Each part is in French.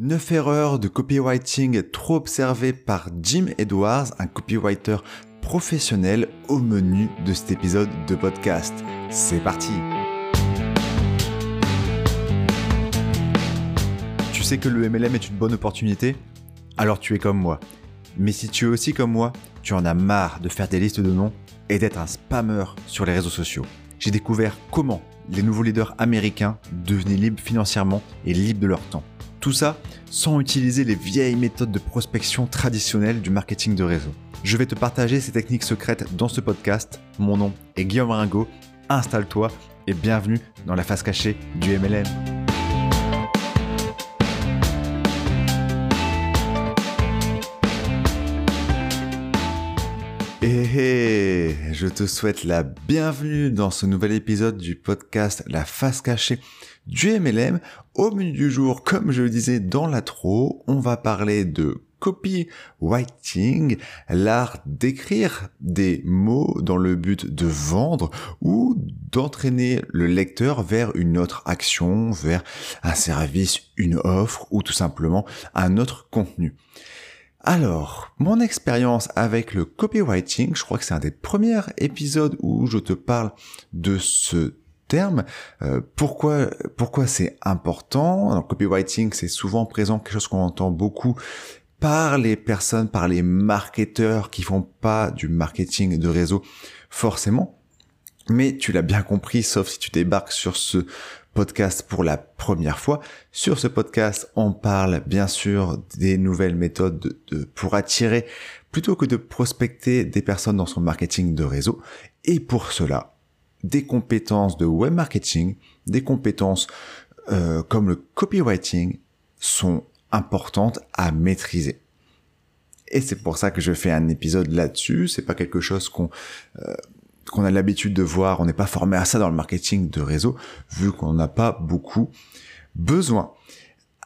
9 erreurs de copywriting trop observées par Jim Edwards, un copywriter professionnel au menu de cet épisode de podcast. C'est parti Tu sais que le MLM est une bonne opportunité? Alors tu es comme moi. Mais si tu es aussi comme moi, tu en as marre de faire des listes de noms et d'être un spammer sur les réseaux sociaux. J'ai découvert comment les nouveaux leaders américains devenaient libres financièrement et libres de leur temps. Tout ça sans utiliser les vieilles méthodes de prospection traditionnelles du marketing de réseau. Je vais te partager ces techniques secrètes dans ce podcast. Mon nom est Guillaume Ringo. Installe-toi et bienvenue dans la face cachée du MLM. Et je te souhaite la bienvenue dans ce nouvel épisode du podcast La face cachée du MLM. Au menu du jour, comme je le disais dans l'intro, on va parler de copywriting, l'art d'écrire des mots dans le but de vendre ou d'entraîner le lecteur vers une autre action, vers un service, une offre ou tout simplement un autre contenu. Alors, mon expérience avec le copywriting, je crois que c'est un des premiers épisodes où je te parle de ce terme. Euh, pourquoi pourquoi c'est important? Le copywriting, c'est souvent présent quelque chose qu'on entend beaucoup par les personnes, par les marketeurs qui font pas du marketing de réseau forcément. Mais tu l'as bien compris, sauf si tu débarques sur ce podcast pour la première fois. Sur ce podcast, on parle bien sûr des nouvelles méthodes de, pour attirer plutôt que de prospecter des personnes dans son marketing de réseau. Et pour cela, des compétences de web marketing, des compétences euh, comme le copywriting sont importantes à maîtriser. Et c'est pour ça que je fais un épisode là-dessus. C'est pas quelque chose qu'on euh, qu'on a l'habitude de voir. On n'est pas formé à ça dans le marketing de réseau, vu qu'on n'a pas beaucoup besoin.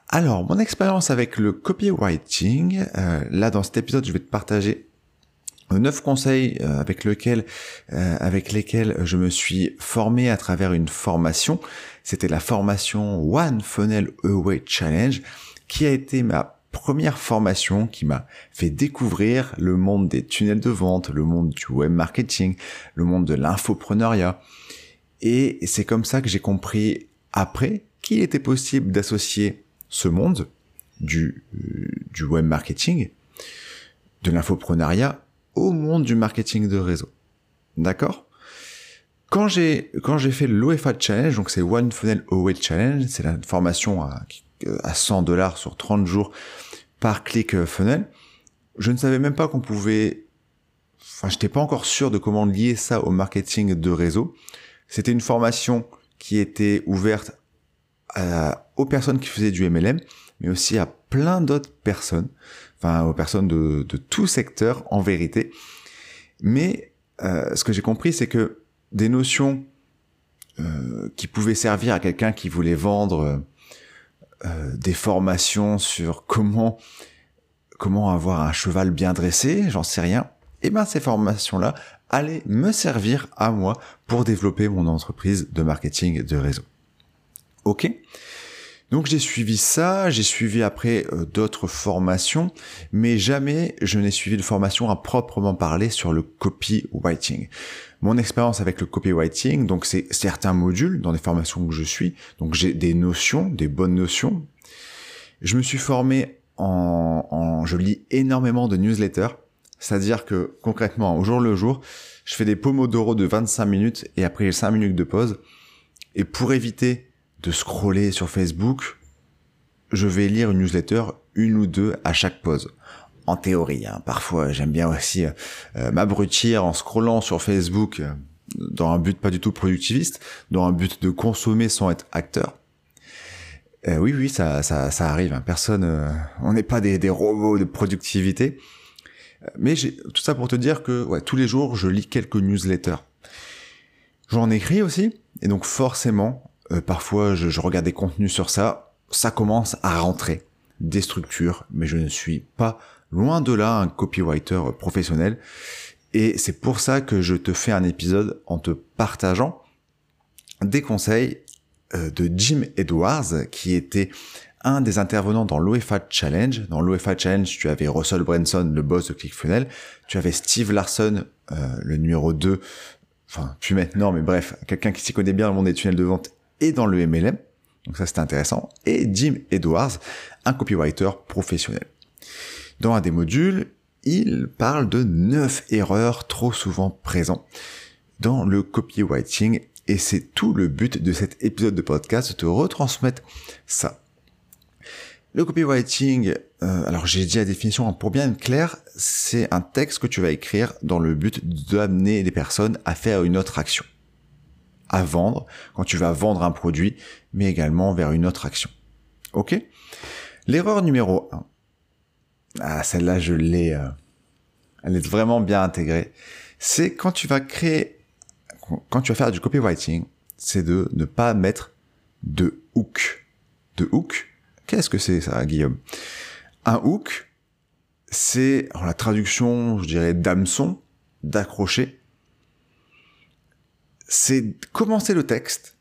Alors, mon expérience avec le copywriting, euh, là dans cet épisode, je vais te partager neuf conseils euh, avec lesquels, euh, avec lesquels je me suis formé à travers une formation. C'était la formation One Funnel Away Challenge, qui a été ma première formation qui m'a fait découvrir le monde des tunnels de vente, le monde du web marketing, le monde de l'infopreneuriat. Et c'est comme ça que j'ai compris après qu'il était possible d'associer ce monde du, euh, du web marketing, de l'infopreneuriat, au monde du marketing de réseau. D'accord? Quand j'ai quand j'ai fait l'OFA Challenge, donc c'est One Funnel Away Challenge, c'est la formation à, à 100 dollars sur 30 jours par click funnel. Je ne savais même pas qu'on pouvait, enfin, j'étais pas encore sûr de comment lier ça au marketing de réseau. C'était une formation qui était ouverte aux personnes qui faisaient du MLM, mais aussi à plein d'autres personnes, enfin aux personnes de, de tout secteur en vérité. Mais euh, ce que j'ai compris, c'est que des notions euh, qui pouvaient servir à quelqu'un qui voulait vendre euh, des formations sur comment comment avoir un cheval bien dressé, j'en sais rien. Et eh ben ces formations-là allaient me servir à moi pour développer mon entreprise de marketing de réseau. Ok? Donc j'ai suivi ça, j'ai suivi après euh, d'autres formations, mais jamais je n'ai suivi de formation à proprement parler sur le copywriting. Mon expérience avec le copywriting, donc c'est certains modules dans les formations que je suis, donc j'ai des notions, des bonnes notions. Je me suis formé en, en je lis énormément de newsletters, c'est-à-dire que concrètement, au jour le jour, je fais des pomodoro de 25 minutes et après j'ai 5 minutes de pause. Et pour éviter de scroller sur Facebook, je vais lire une newsletter, une ou deux à chaque pause. En théorie, hein. parfois j'aime bien aussi euh, m'abrutir en scrollant sur Facebook euh, dans un but pas du tout productiviste, dans un but de consommer sans être acteur. Euh, oui, oui, ça, ça, arrive. Hein. Personne, on n'est pas des, robots de productivité. Mais tout ça pour te dire que tous les jours, je lis quelques newsletters. J'en écris aussi, et donc forcément, euh, parfois, je, regarde des contenus sur ça. Ça commence à rentrer des structures, mais je ne suis pas loin de là un copywriter professionnel. Et c'est pour ça que je te fais un épisode en te partageant des conseils euh, de Jim Edwards, qui était un des intervenants dans l'OFA Challenge. Dans l'OFA Challenge, tu avais Russell Branson, le boss de ClickFunnels, tu avais Steve Larson, euh, le numéro 2, enfin, plus maintenant, mais bref, quelqu'un qui s'y connaît bien dans le monde des tunnels de vente et dans le MLM. Donc ça, c'était intéressant. Et Jim Edwards, un copywriter professionnel. Dans un des modules, il parle de 9 erreurs trop souvent présentes dans le copywriting et c'est tout le but de cet épisode de podcast, de te retransmettre ça. Le copywriting, euh, alors j'ai dit la définition pour bien être clair, c'est un texte que tu vas écrire dans le but d'amener les personnes à faire une autre action. À vendre, quand tu vas vendre un produit, mais également vers une autre action. Ok? L'erreur numéro 1. Ah, celle-là, je l'ai... Euh, elle est vraiment bien intégrée. C'est quand tu vas créer quand tu vas faire du copywriting, c'est de ne pas mettre de hook. De hook? Qu'est-ce que c'est ça, Guillaume? Un hook, c'est la traduction, je dirais, d'hameçon, d'accrocher. C'est commencer le texte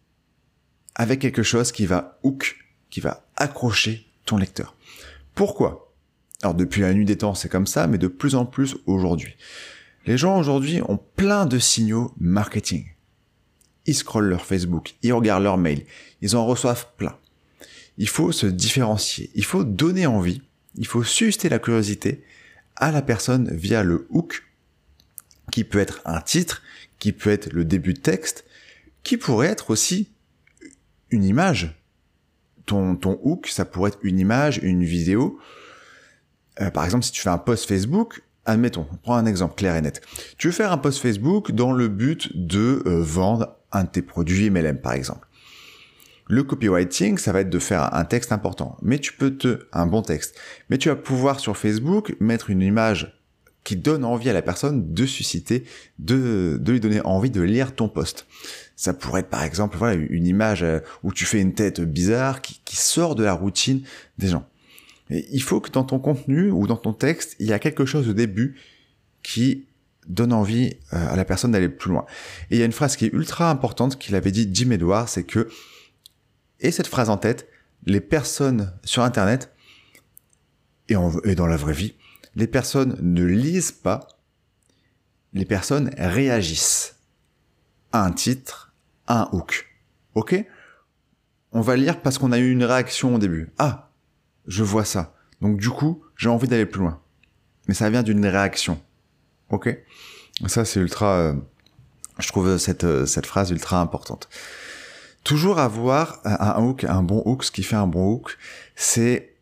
avec quelque chose qui va hook, qui va accrocher ton lecteur. Pourquoi? Alors depuis la nuit des temps, c'est comme ça, mais de plus en plus aujourd'hui. Les gens aujourd'hui ont plein de signaux marketing. Ils scrollent leur Facebook, ils regardent leur mail, ils en reçoivent plein. Il faut se différencier, il faut donner envie, il faut susciter la curiosité à la personne via le hook, qui peut être un titre, qui peut être le début de texte, qui pourrait être aussi une image. Ton, ton hook, ça pourrait être une image, une vidéo. Euh, par exemple, si tu fais un post Facebook, admettons, prends un exemple clair et net. Tu veux faire un post Facebook dans le but de euh, vendre un de tes produits MLM, par exemple. Le copywriting, ça va être de faire un texte important, mais tu peux te, un bon texte, mais tu vas pouvoir sur Facebook mettre une image qui donne envie à la personne de susciter, de, de lui donner envie de lire ton post. Ça pourrait être par exemple voilà une image euh, où tu fais une tête bizarre qui, sort de la routine des gens il faut que dans ton contenu ou dans ton texte, il y a quelque chose au début qui donne envie euh, à la personne d'aller plus loin. Et il y a une phrase qui est ultra importante qu'il avait dit Jim Edwards, c'est que, et cette phrase en tête, les personnes sur Internet et, et dans la vraie vie, les personnes ne lisent pas, les personnes réagissent à un titre, à un hook. Ok? On va lire parce qu'on a eu une réaction au début. Ah, je vois ça. Donc du coup, j'ai envie d'aller plus loin. Mais ça vient d'une réaction. Ok? Ça, c'est ultra... Euh, je trouve cette, euh, cette phrase ultra importante. Toujours avoir un hook, un bon hook, ce qui fait un bon hook, c'est...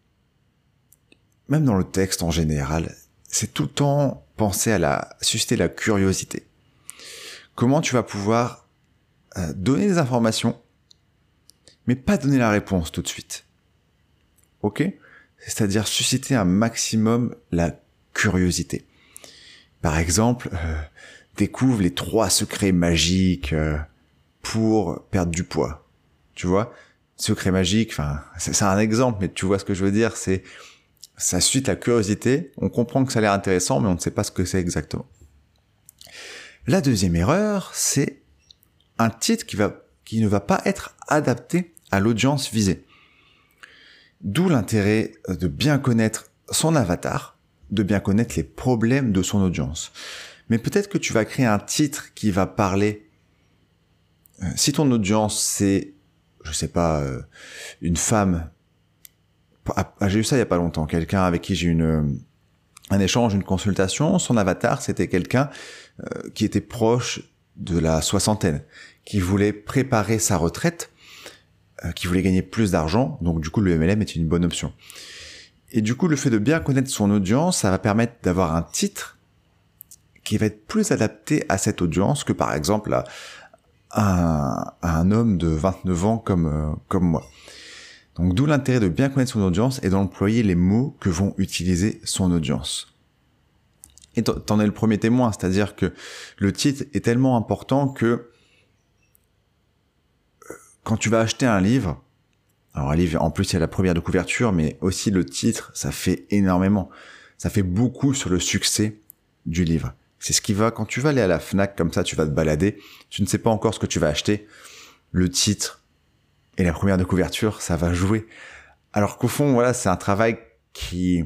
Même dans le texte en général, c'est tout le temps penser à la... susciter la curiosité. Comment tu vas pouvoir euh, donner des informations, mais pas donner la réponse tout de suite ok? C'est-à-dire susciter un maximum la curiosité. Par exemple, euh, découvre les trois secrets magiques euh, pour perdre du poids. Tu vois? Secret magique, enfin, c'est un exemple, mais tu vois ce que je veux dire, c'est ça suscite la curiosité, on comprend que ça a l'air intéressant, mais on ne sait pas ce que c'est exactement. La deuxième erreur, c'est un titre qui, ne va pas être adapté à l'audience visée. D'où l'intérêt de bien connaître son avatar, de bien connaître les problèmes de son audience. Mais peut-être que tu vas créer un titre qui va parler. Euh, si ton audience c'est, je sais pas, euh, une femme. Ah, ah, j'ai eu ça il y a pas longtemps. Quelqu'un avec qui j'ai une un échange, une consultation. Son avatar c'était quelqu'un euh, qui était proche de la soixantaine, qui voulait préparer sa retraite euh, qui voulait gagner plus d'argent, donc du coup le MLM est une bonne option. Et du coup le fait de bien connaître son audience, ça va permettre d'avoir un titre qui va être plus adapté à cette audience que par exemple à, un, homme de 29 ans comme, euh, comme moi. Donc d'où l'intérêt de bien connaître son audience et d'employer les mots que vont utiliser son audience. Et t'en es le premier témoin, c'est-à-dire que le titre est tellement important que quand tu vas acheter un livre, alors un livre, en plus il y a la première de couverture, mais aussi le titre, ça fait énormément. Ça fait beaucoup sur le succès du livre. C'est ce qui va, quand tu vas aller à la FNAC comme ça, tu vas te balader, tu ne sais pas encore ce que tu vas acheter. Le titre et la première de couverture, ça va jouer Alors qu'au fond, voilà, c'est un travail qui,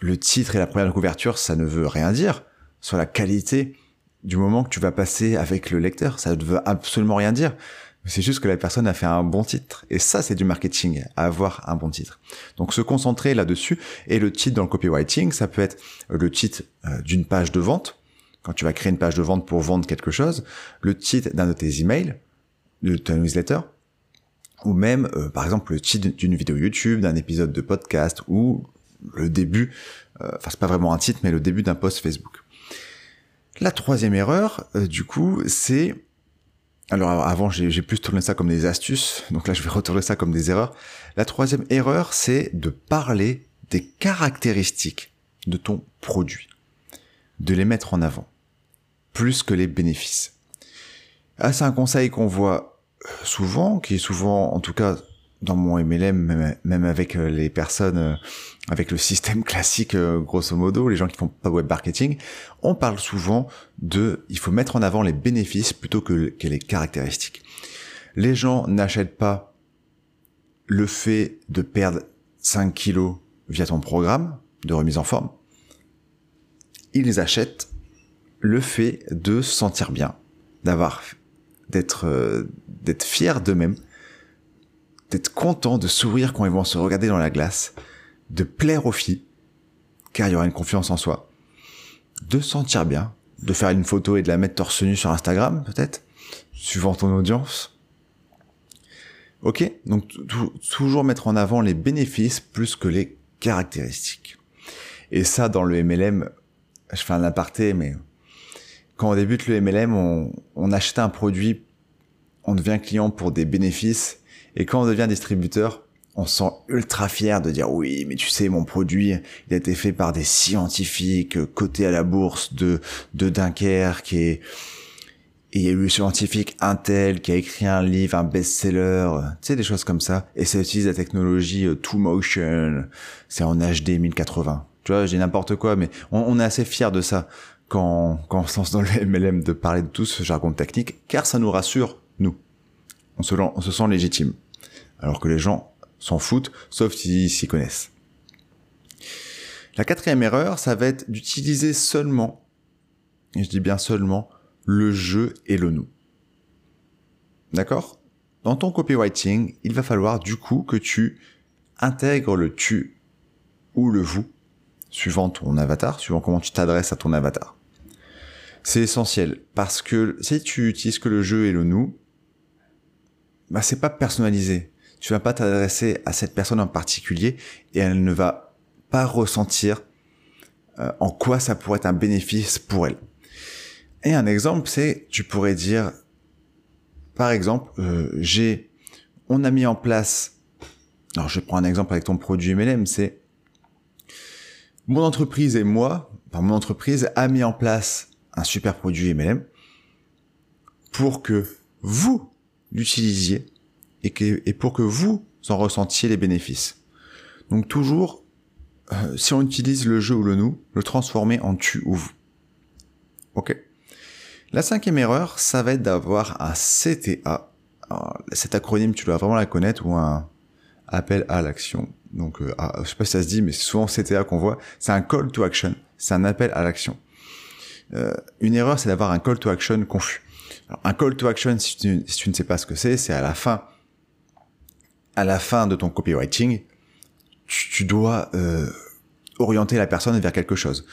le titre et la première couverture, ça ne veut rien dire sur la qualité du moment que tu vas passer avec le lecteur. Ça ne veut absolument rien dire. C'est juste que la personne a fait un bon titre. Et ça, c'est du marketing, avoir un bon titre. Donc se concentrer là-dessus. Et le titre dans le copywriting, ça peut être le titre euh, d'une page de vente, quand tu vas créer une page de vente pour vendre quelque chose, le titre d'un de tes emails, de ta newsletter, ou même, euh, par exemple, le titre d'une vidéo YouTube, d'un épisode de podcast, ou le début, euh, enfin c'est pas vraiment un titre, mais le début d'un post Facebook. La troisième erreur, du coup, c'est alors avant, j'ai plus tourné ça comme des astuces, donc là je vais retourner ça comme des erreurs. La troisième erreur, c'est de parler des caractéristiques de ton produit, de les mettre en avant, plus que les bénéfices. Ah, c'est un conseil qu'on voit souvent, qui est souvent, en tout cas dans mon MLM, même avec euh, les personnes, euh, avec le système classique, euh, grosso modo, les gens qui font pas web marketing, on parle souvent de, il faut mettre en avant les bénéfices plutôt que, que les caractéristiques. Les gens n'achètent pas le fait de perdre 5 kilos via ton programme de remise en forme. Ils achètent le fait de se sentir bien, d'avoir, d'être, d'être fier d'eux-mêmes, d'être content, de sourire quand ils vont se regarder dans la glace, de plaire aux filles, car il y aura une confiance en soi, de se sentir bien, de faire une photo et de la mettre torse nu sur Instagram, peut-être, suivant ton audience. Ok, donc toujours mettre en avant les bénéfices plus que les caractéristiques. Et ça, dans le MLM, je fais un aparté, mais quand on débute le MLM, on, achète un produit, on devient client pour des bénéfices et quand on devient distributeur, on se sent ultra fier de dire oui, mais tu sais, mon produit, il a été fait par des scientifiques cotés à la bourse de, de Dunkerque et, et il y a eu le scientifique Intel qui a écrit un livre, un best-seller, tu sais, des choses comme ça. Et ça utilise la technologie euh, Two Motion, c'est en HD 1080. Tu vois, j'ai n'importe quoi, mais on, on, est assez fier de ça quand, quand on se lance dans le MLM de parler de tout ce jargon technique, car ça nous rassure, nous. On se, on se sent légitime alors que les gens s'en foutent, sauf s'ils s'y connaissent. La quatrième erreur, ça va être d'utiliser seulement, et je dis bien seulement, le je et le nous. D'accord? Dans ton copywriting, il va falloir du coup que tu intègres le tu ou le vous, suivant ton avatar, suivant comment tu t'adresses à ton avatar. C'est essentiel, parce que si tu utilises que le je et le nous, bah c'est pas personnalisé tu vas pas t'adresser à cette personne en particulier et elle ne va pas ressentir euh, en quoi ça pourrait être un bénéfice pour elle. Et un exemple, c'est, tu pourrais dire, par exemple, euh, j'ai, on a mis en place, alors je prends un exemple avec ton produit MLM, c'est mon entreprise et moi, enfin mon entreprise a mis en place un super produit MLM pour que vous l'utilisiez et, et pour que vous en ressentiez les bénéfices. Donc toujours, euh, si on utilise le je ou le nous, le transformer en tu ou vous. Ok? La cinquième erreur, ça va être d'avoir un CTA. Alors, cet acronyme, tu dois vraiment la connaître ou un appel à l'action. Donc, euh, ah, je sais pas si ça se dit, mais c'est souvent CTA qu'on voit. C'est un call to action. C'est un appel à l'action. Euh, une erreur, c'est d'avoir un call to action confus. Alors, un call to action, si tu, si tu ne sais pas ce que c'est, c'est à la fin à la fin de ton copywriting, tu, dois euh, orienter la personne vers quelque chose.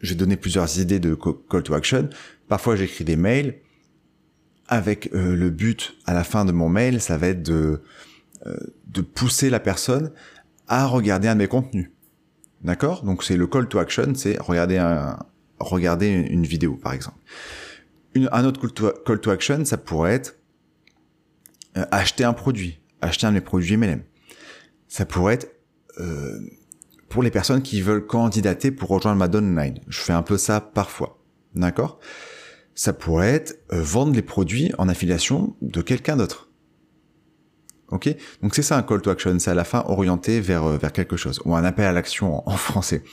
J'ai donné plusieurs idées de call to action. Parfois, j'écris des mails avec euh, le but à la fin de mon mail, ça va être de euh, de pousser la personne à regarder un de mes contenus. D'accord? Donc c'est le call to action, c'est regarder un regarder une vidéo par exemple. un autre call to, action, ça pourrait être acheter un produit acheter un de mes produits MLM. Ça pourrait être euh, pour les personnes qui veulent candidater pour rejoindre ma downline. Je fais un peu ça parfois. D'accord? Ça pourrait être euh, vendre les produits en affiliation de quelqu'un d'autre. Ok Donc c'est ça un call to action, c'est à la fin orienté vers, euh, vers quelque chose, ou un appel à l'action en, français.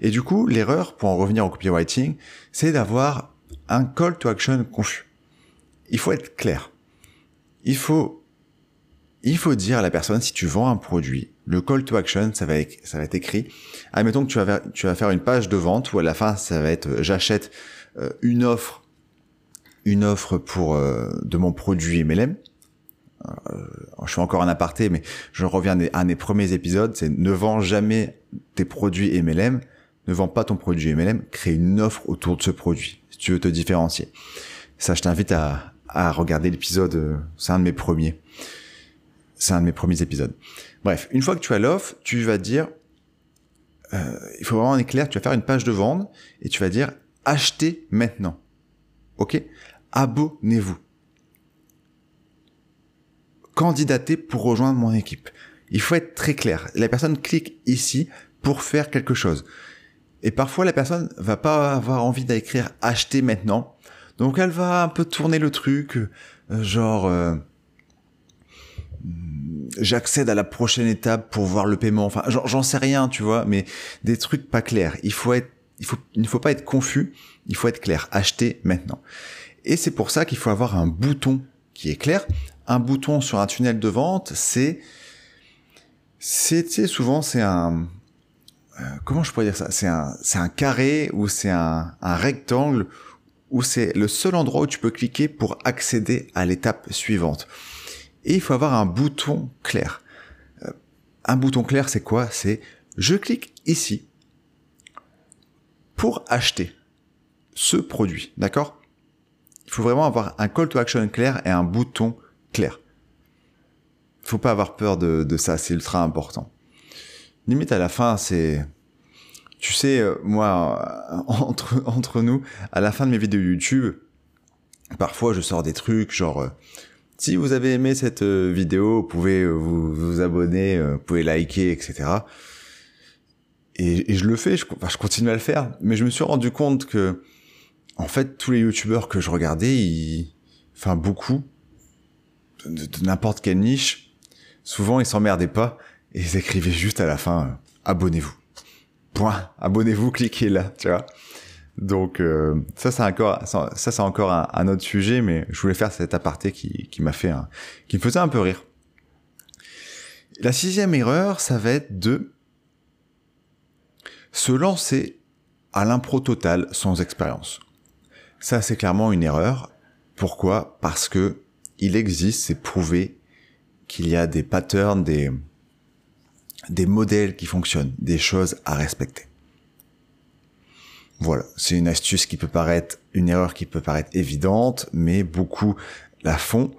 Et du coup, l'erreur, pour en revenir au copywriting, c'est d'avoir un call to action confus. Il faut être clair. Il faut il faut dire à la personne si tu vends un produit, le call to action, ça va, ça être écrit. Admettons que tu vas, faire une page de vente où à la fin, ça va être euh, j'achète euh, une offre, une offre pour de mon produit MLM. Je fais encore un aparté, mais je reviens à un des premiers épisodes, c'est ne vends jamais tes produits MLM, ne vends pas ton produit MLM, crée une offre autour de ce produit, si tu veux te différencier. Ça, je t'invite à, à regarder l'épisode, c'est un de mes premiers. C'est un de mes premiers épisodes. Bref, une fois que tu as l'offre, tu vas dire, euh, il faut vraiment en éclair, tu vas faire une page de vente et tu vas dire achetez maintenant. Ok? Abonnez-vous. Candidatez pour rejoindre mon équipe. Il faut être très clair. La personne clique ici pour faire quelque chose. Et parfois, la personne va pas avoir envie d'écrire acheter maintenant. Donc, elle va un peu tourner le truc, euh, genre, euh, j'accède à la prochaine étape pour voir le paiement. Enfin, j'en sais rien, tu vois, mais des trucs pas clairs. Il faut être, il faut, il ne faut pas être confus. Il faut être clair. Acheter maintenant. Et c'est pour ça qu'il faut avoir un bouton qui est clair. Un bouton sur un tunnel de vente, c'est, c'est, souvent c'est un, euh, comment je pourrais dire ça? C'est un, c'est un carré ou c'est un, un rectangle où c'est le seul endroit où tu peux cliquer pour accéder à l'étape suivante. Et il faut avoir un bouton clair. Euh, un bouton clair, c'est quoi? C'est je clique ici pour acheter ce produit, d'accord? Il faut vraiment avoir un call to action clair et un bouton clair. Il faut pas avoir peur de, de ça, c'est ultra important. Limite à la fin, c'est... Tu sais, euh, moi, euh, entre, entre nous, à la fin de mes vidéos YouTube, parfois je sors des trucs genre si vous avez aimé cette euh, vidéo, vous pouvez euh, vous, vous abonner, euh, vous pouvez liker, etc. Et, je le fais, je, je, continue à le faire. Mais je me suis rendu compte que, en fait, tous les youtubeurs que je regardais, ils, enfin beaucoup, de, n'importe quelle niche, souvent ils s'emmerdaient pas et ils écrivaient juste à la fin abonnez-vous. Point. Abonnez-vous, cliquez là, tu vois. Donc euh, ça c'est encore ça, c'est encore un, autre sujet, mais je voulais faire cet aparté qui, qui m'a fait un, qui me faisait un peu rire. La sixième erreur, ça va être de se lancer à l'impro total sans expérience. Ça c'est clairement une erreur. Pourquoi? Parce que il existe, c'est prouvé qu'il y a des patterns, des des modèles qui fonctionnent, des choses à respecter. Voilà, c'est une astuce qui peut paraître, une erreur qui peut paraître évidente, mais beaucoup la font.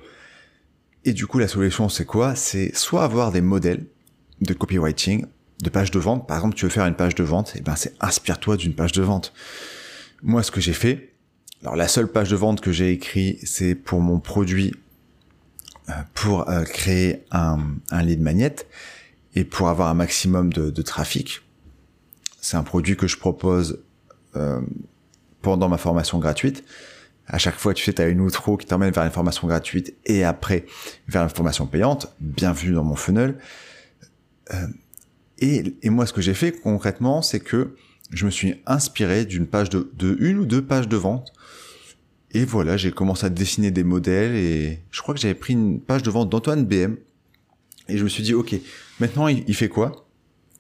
Et du coup, la solution, c'est quoi? C'est soit avoir des modèles de copywriting, de pages de vente. Par exemple, tu veux faire une page de vente, et eh ben c'est inspire-toi d'une page de vente. Moi, ce que j'ai fait, alors la seule page de vente que j'ai écrit, c'est pour mon produit, euh, pour euh, créer un, un lead magnet et pour avoir un maximum de, trafic. C'est un produit que je propose euh, pendant ma formation gratuite. À chaque fois, tu sais, tu as une outro qui t'emmène vers une formation gratuite et après vers une formation payante. Bienvenue dans mon funnel. Et, et, moi, ce que j'ai fait concrètement, c'est que je me suis inspiré d'une page de, de une ou deux pages de vente. Et voilà, j'ai commencé à dessiner des modèles et je crois que j'avais pris une page de vente d'Antoine BM. Et je me suis dit, ok, maintenant il fait quoi?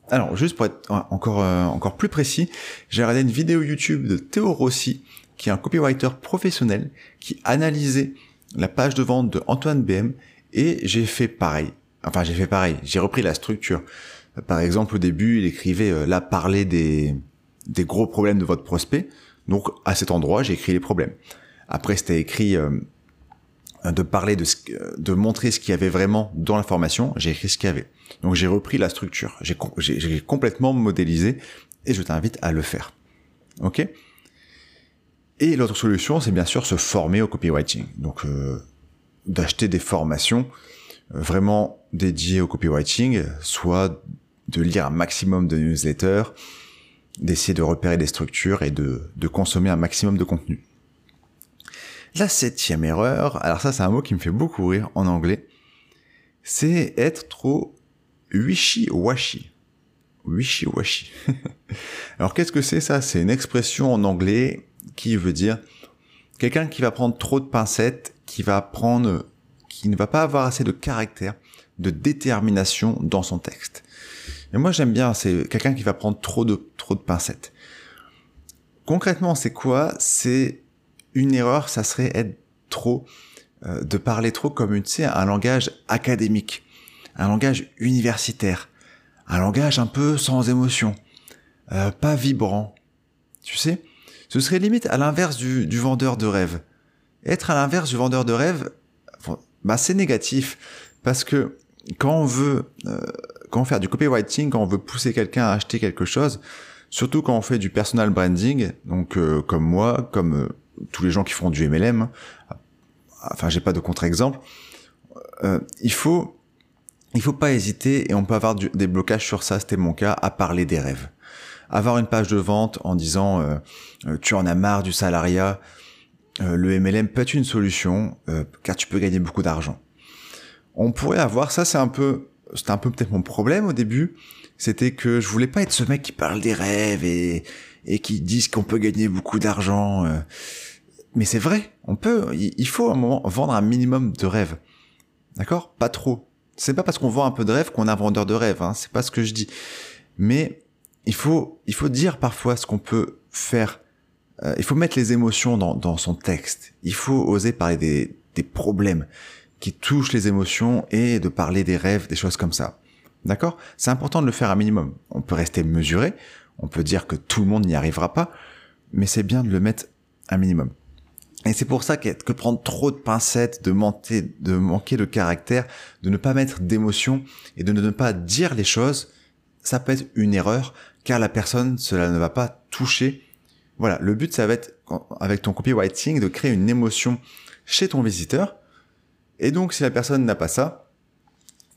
Alors, juste pour être encore, euh, encore plus précis, j'ai regardé une vidéo YouTube de Théo Rossi, qui est un copywriter professionnel, qui analysait la page de vente de Antoine BM, et j'ai fait pareil. Enfin, j'ai fait pareil. J'ai repris la structure. Par exemple, au début, il écrivait euh, là parler des, des gros problèmes de votre prospect. Donc, à cet endroit, j'ai écrit les problèmes. Après, c'était écrit euh, de parler de, ce, de montrer ce qu'il y avait vraiment dans l'information. J'ai écrit ce qu'il y avait. Donc j'ai repris la structure, j'ai complètement modélisé et je t'invite à le faire. Ok? Et l'autre solution, c'est bien sûr se former au copywriting. Donc euh, d'acheter des formations euh, vraiment dédiées au copywriting, soit de lire un maximum de newsletters, d'essayer de repérer des structures et de, de consommer un maximum de contenu. La septième erreur, alors ça c'est un mot qui me fait beaucoup rire en anglais, c'est être trop wishy-washy. Wishy-washy. Alors qu'est-ce que c'est ça? C'est une expression en anglais qui veut dire quelqu'un qui va prendre trop de pincettes, qui va prendre, qui ne va pas avoir assez de caractère de détermination dans son texte. Et moi j'aime bien, c'est quelqu'un qui va prendre trop de, trop de pincettes. Concrètement, c'est quoi? C'est une erreur, ça serait être trop, euh, de parler trop comme tu sais, un langage académique, un langage universitaire, un langage un peu sans émotion, euh, pas vibrant. Tu sais, ce serait limite à l'inverse du, du vendeur de rêve. Être à l'inverse du vendeur de rêve, bah c'est négatif parce que quand on veut euh, quand on fait du copywriting, quand on veut pousser quelqu'un à acheter quelque chose, surtout quand on fait du personal branding, donc euh, comme moi, comme euh, tous les gens qui font du MLM, enfin j'ai pas de contre-exemple, il faut il faut pas hésiter et on peut avoir des blocages sur ça, c'était mon cas, à parler des rêves. Avoir une page de vente en disant tu en as marre du salariat, le MLM peut être une solution car tu peux gagner beaucoup d'argent on pourrait avoir ça, c'est un peu, c'était un peu peut-être mon problème au début, c'était que je voulais pas être ce mec qui parle des rêves et, et qui disent qu'on peut gagner beaucoup d'argent. Euh. Mais c'est vrai, on peut, il faut à un moment vendre un minimum de rêves. D'accord? Pas trop. C'est pas parce qu'on vend un peu de rêves qu'on est un vendeur de rêves, hein, c'est pas ce que je dis. Mais il faut, il faut dire parfois ce qu'on peut faire. Euh, il faut mettre les émotions dans, dans son texte. Il faut oser parler des, des problèmes qui touche les émotions et de parler des rêves, des choses comme ça. D'accord? C'est important de le faire un minimum. On peut rester mesuré, on peut dire que tout le monde n'y arrivera pas, mais c'est bien de le mettre un minimum. Et c'est pour ça que, que prendre trop de pincettes, de, manquer, de caractère, de ne pas mettre d'émotion et de ne pas dire les choses, ça peut être une erreur, car la personne, cela ne va pas toucher. Voilà, le but, ça va être, avec ton copywriting, de créer une émotion chez ton visiteur, et donc, si la personne n'a pas ça,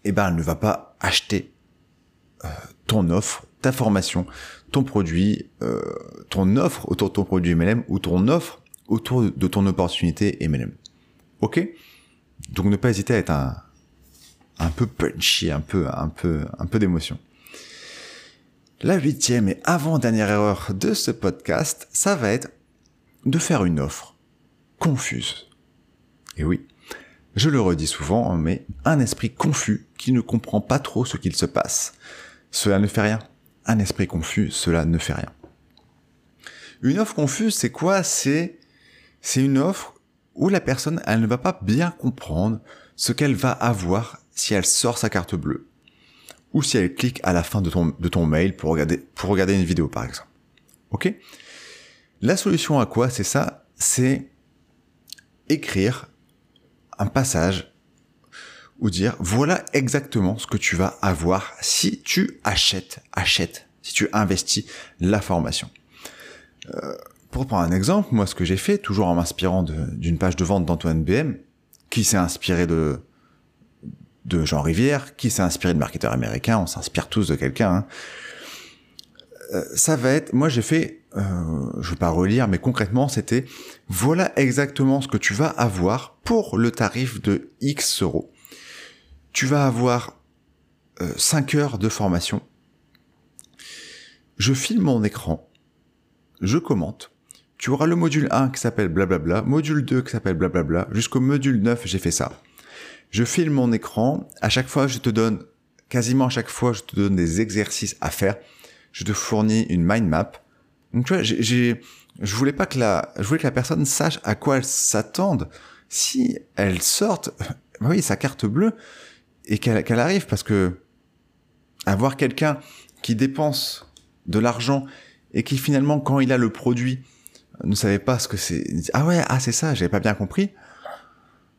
eh ben, elle ne va pas acheter euh, ton offre, ta formation, ton produit, euh, ton offre autour de ton produit MLM ou ton offre autour de ton opportunité MLM. Ok? Donc, ne pas hésiter à être un, un peu punchy, un peu, un peu, un peu d'émotion. La huitième et avant-dernière erreur de ce podcast, ça va être de faire une offre confuse. Et oui, je le redis souvent, mais un esprit confus qui ne comprend pas trop ce qu'il se passe. Cela ne fait rien. Un esprit confus, cela ne fait rien. Une offre confuse, c'est quoi? C'est c'est une offre où la personne, elle ne va pas bien comprendre ce qu'elle va avoir si elle sort sa carte bleue ou si elle clique à la fin de ton, de ton mail pour regarder, pour regarder une vidéo par exemple. Ok? La solution à quoi C'est ça, c'est écrire un passage ou dire voilà exactement ce que tu vas avoir si tu achètes, achètes, si tu investis la formation. Euh, pour prendre un exemple, moi ce que j'ai fait, toujours en m'inspirant d'une page de vente d'Antoine BM, qui s'est inspiré de de Jean Rivière, qui s'est inspiré de marketeurs américains, on s'inspire tous de quelqu'un. Hein. Euh, ça va être, moi j'ai fait, euh, je vais pas relire, mais concrètement c'était, voilà exactement ce que tu vas avoir pour le tarif de X euros. Tu vas avoir 5 euh, heures de formation. Je filme mon écran, je commente. Tu auras le module 1 qui s'appelle blablabla, module 2 qui s'appelle blablabla, jusqu'au module 9 j'ai fait ça. Je filme mon écran, à chaque fois je te donne, quasiment à chaque fois je te donne des exercices à faire je te fournis une mind map. Donc tu vois, j'ai, je voulais pas que la, je voulais que la personne sache à quoi elle s'attende si elle sorte, bah oui, sa carte bleue et qu'elle arrive parce que avoir quelqu'un qui dépense de l'argent et qui finalement quand il a le produit ne savait pas ce que c'est. Ah ouais, ah c'est ça, j'avais pas bien compris.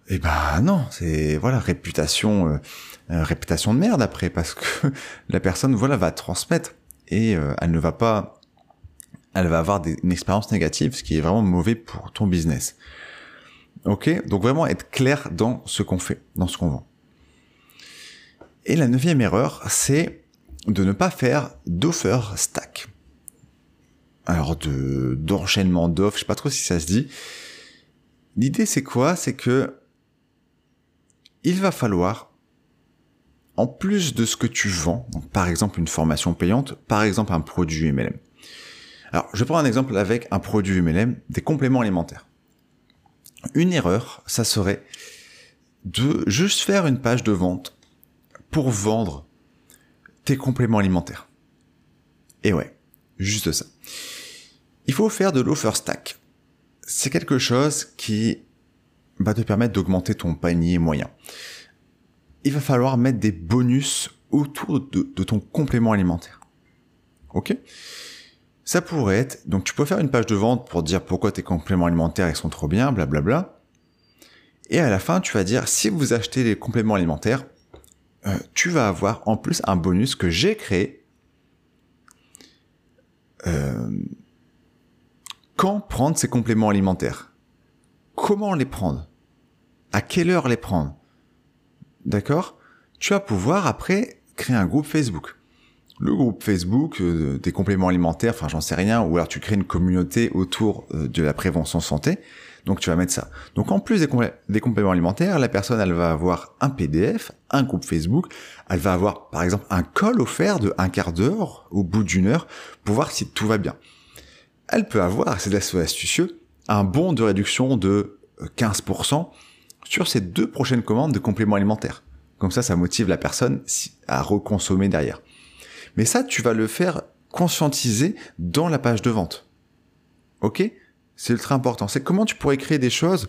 Eh ben non, c'est voilà réputation, euh, euh, réputation de merde après parce que la personne voilà va transmettre et euh, elle ne va pas, elle va avoir une expérience négative, ce qui est vraiment mauvais pour ton business. Ok, donc vraiment être clair dans ce qu'on fait, dans ce qu'on vend. Et la neuvième erreur, c'est de ne pas faire d'offer stack. Alors de d'enchaînement d'offres, je sais pas trop si ça se dit. L'idée c'est quoi? C'est que il va falloir en plus de ce que tu vends, par exemple une formation payante, par exemple un produit MLM. Alors, je prends un exemple avec un produit MLM, des compléments alimentaires. Une erreur, ça serait de juste faire une page de vente pour vendre tes compléments alimentaires. Et ouais, juste ça. Il faut faire de l'offer stack. C'est quelque chose qui va te permettre d'augmenter ton panier moyen. Il va falloir mettre des bonus autour de, ton complément alimentaire. Ok? Ça pourrait être, donc tu peux faire une page de vente pour dire pourquoi tes compléments alimentaires ils sont trop bien, blablabla. Et à la fin, tu vas dire, si vous achetez les compléments alimentaires, euh, tu vas avoir en plus un bonus que j'ai créé. Euh, quand prendre ces compléments alimentaires? Comment les prendre? À quelle heure les prendre? D'accord? Tu vas pouvoir après créer un groupe Facebook. Le groupe Facebook euh, des compléments alimentaires, enfin j'en sais rien, ou alors tu crées une communauté autour de la prévention santé. Donc tu vas mettre ça. Donc en plus des, compléments alimentaires, la personne elle va avoir un PDF, un groupe Facebook, elle va avoir par exemple un call offert de un quart d'heure au bout d'une heure pour voir si tout va bien. Elle peut avoir, c'est assez astucieux, un bon de réduction de 15% sur ses deux prochaines commandes de compléments alimentaires. Comme ça, ça motive la personne à reconsommer derrière. Mais ça, tu vas le faire conscientiser dans la page de vente. Ok? C'est ultra important. C'est comment tu pourrais créer des choses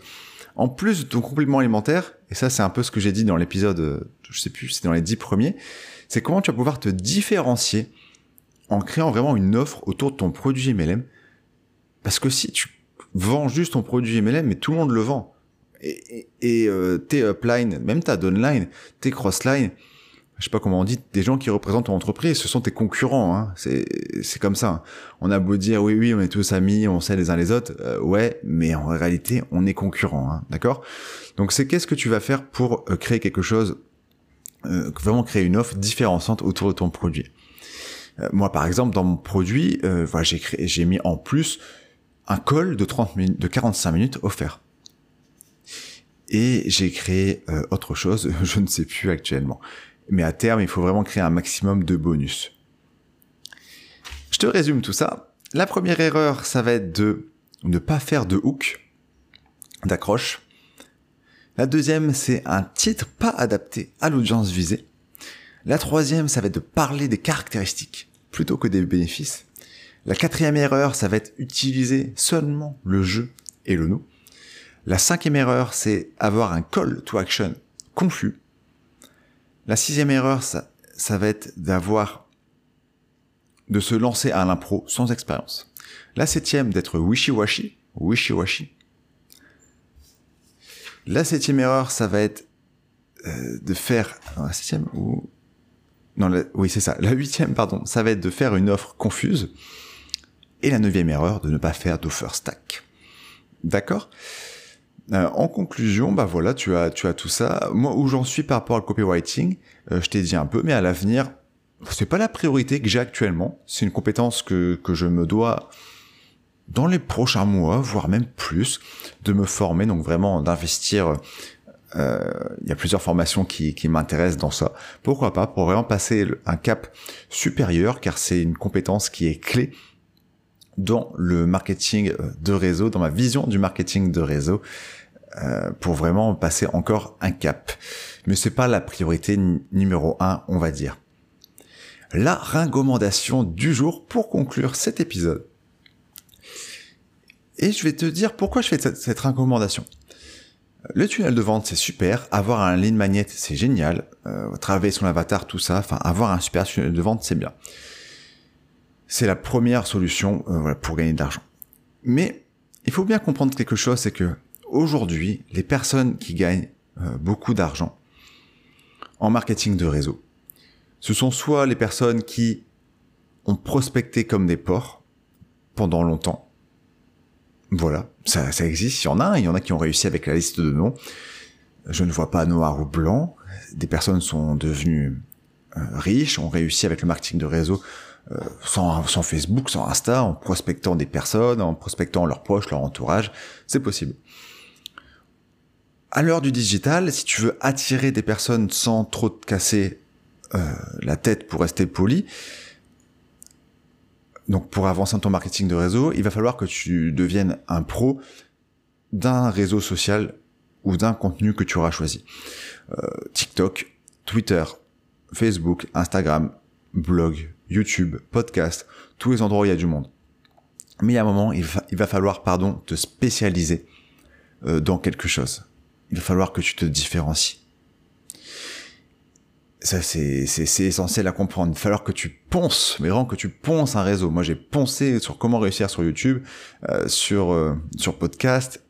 en plus de ton complément alimentaire. Et ça, c'est un peu ce que j'ai dit dans l'épisode, euh, je sais plus, c'est dans les dix premiers. C'est comment tu vas pouvoir te différencier en créant vraiment une offre autour de ton produit MLM. Parce que si tu vends juste ton produit MLM, mais tout le monde le vend. Et, et, euh, tes upline, même ta downline, tes crossline, je sais pas comment on dit, des gens qui représentent ton entreprise, ce sont tes concurrents. Hein. C'est comme ça. On a beau dire oui oui, on est tous amis, on sait les uns les autres, euh, ouais, mais en réalité on est concurrents, hein, d'accord? Donc c'est qu'est-ce que tu vas faire pour euh, créer quelque chose, euh, vraiment créer une offre différenciante autour de ton produit? moi par exemple dans mon produit, voilà j'ai créé, j'ai mis en plus un call de 30 minutes, de 45 minutes offert. Et j'ai créé autre chose, je ne sais plus actuellement mais à terme, il faut vraiment créer un maximum de bonus. Je te résume tout ça. La première erreur, ça va être de ne pas faire de hook, d'accroche. La deuxième, c'est un titre pas adapté à l'audience visée. La troisième, ça va être de parler des caractéristiques plutôt que des bénéfices. La quatrième erreur, ça va être utiliser seulement le jeu et le nous. La cinquième erreur, c'est avoir un call to action confus la sixième erreur, ça, va être d'avoir, de se lancer à l'impro sans expérience. La septième, d'être wishy-washy, wishy-washy. La septième erreur, ça va être euh, de faire, la septième ou non, oui c'est ça. La huitième, pardon, ça va être de faire une offre confuse. Et la neuvième erreur, de ne pas faire d'offer stack. D'accord? Euh, en conclusion, bah voilà, tu as, tu as tout ça. Moi, où j'en suis par rapport au copywriting, euh, je t'ai dit un peu, mais à l'avenir, c'est pas la priorité que j'ai actuellement. C'est une compétence que, que je me dois dans les prochains mois, voire même plus, de me former, donc vraiment d'investir. Euh, il y a plusieurs formations qui, qui m'intéressent dans ça. Pourquoi pas? Pour vraiment passer un cap supérieur, car c'est une compétence qui est clé dans le marketing de réseau, dans ma vision du marketing de réseau. Euh, pour vraiment passer encore un cap. Mais c'est pas la priorité numéro un, on va dire. La recommandation du jour pour conclure cet épisode. Et je vais te dire pourquoi je fais cette, recommandation. Le tunnel de vente, c'est super. Avoir un lead magnet, c'est génial. Euh, travailler son avatar, tout ça. Enfin, avoir un super tunnel de vente, c'est bien. C'est la première solution euh, pour gagner de l'argent. Mais il faut bien comprendre quelque chose, c'est que aujourd'hui, les personnes qui gagnent euh, beaucoup d'argent en marketing de réseau, ce sont soit les personnes qui ont prospecté comme des porcs pendant longtemps. Voilà, ça, existe, il y en a, il y en a qui ont réussi avec la liste de noms. Je ne vois pas noir ou blanc. Des personnes sont devenues euh, riches, ont réussi avec le marketing de réseau euh, sans, sans Facebook, sans Insta, en prospectant des personnes, en prospectant leurs proches, leur entourage. C'est possible à l'heure du digital, si tu veux attirer des personnes sans trop te casser euh, la tête pour rester poli, donc pour avancer dans ton marketing de réseau, il va falloir que tu deviennes un pro d'un réseau social ou d'un contenu que tu auras choisi. Euh, TikTok, Twitter, Facebook, Instagram, blog, YouTube, podcast, tous les endroits où il y a du monde. Mais il a un moment, il va, falloir, pardon, te spécialiser euh, dans quelque chose. Il va falloir que tu te différencies. Ça, c'est, essentiel à comprendre. Il va falloir que tu ponces, mais vraiment que tu ponces un réseau. Moi, j'ai poncé sur comment réussir sur YouTube, euh, sur, euh, sur podcast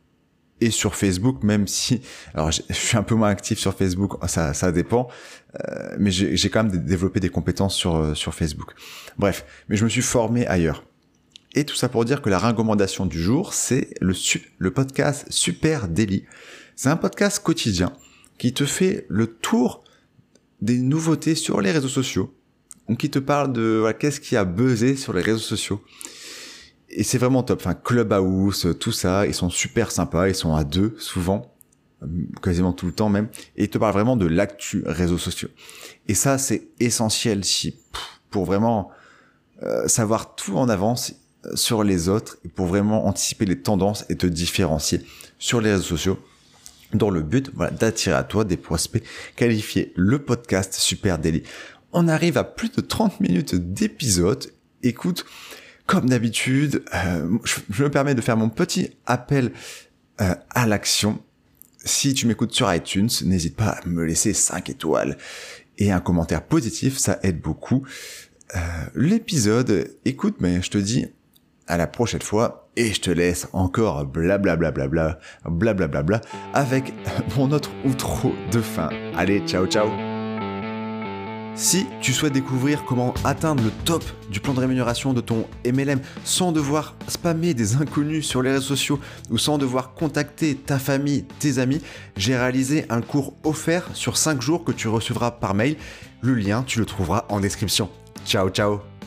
et sur Facebook, même si, alors je suis un peu moins actif sur Facebook, ça, ça dépend, euh, mais j'ai quand même développé des compétences sur, sur Facebook. Bref, mais je me suis formé ailleurs. Et tout ça pour dire que la recommandation du jour, c'est le, le podcast Super Daily. C'est un podcast quotidien qui te fait le tour des nouveautés sur les réseaux sociaux, donc qui te parle de voilà, qu'est-ce qui a buzzé sur les réseaux sociaux et c'est vraiment top. Enfin, Clubhouse, tout ça, ils sont super sympas. Ils sont à deux souvent, euh, quasiment tout le temps même. Et ils te parlent vraiment de l'actu réseaux sociaux. Et ça, c'est essentiel si pour vraiment euh, savoir tout en avance euh, sur les autres et pour vraiment anticiper les tendances et te différencier sur les réseaux sociaux dans le but voilà, d'attirer à toi des prospects qualifiés. Le podcast Super Daily. On arrive à plus de 30 minutes d'épisode. Écoute, comme d'habitude, euh, je, me permets de faire mon petit appel euh, à l'action. Si tu m'écoutes sur iTunes, n'hésite pas à me laisser 5 étoiles et un commentaire positif, ça aide beaucoup. Euh, l'épisode, écoute, mais je te dis à la prochaine fois et je te laisse encore blablabla blablabla avec mon autre outro de fin. Allez, ciao ciao si tu souhaites découvrir comment atteindre le top du plan de rémunération de ton MLM sans devoir spammer des inconnus sur les réseaux sociaux ou sans devoir contacter ta famille, tes amis, j'ai réalisé un cours offert sur 5 jours que tu recevras par mail. Le lien, tu le trouveras en description. Ciao ciao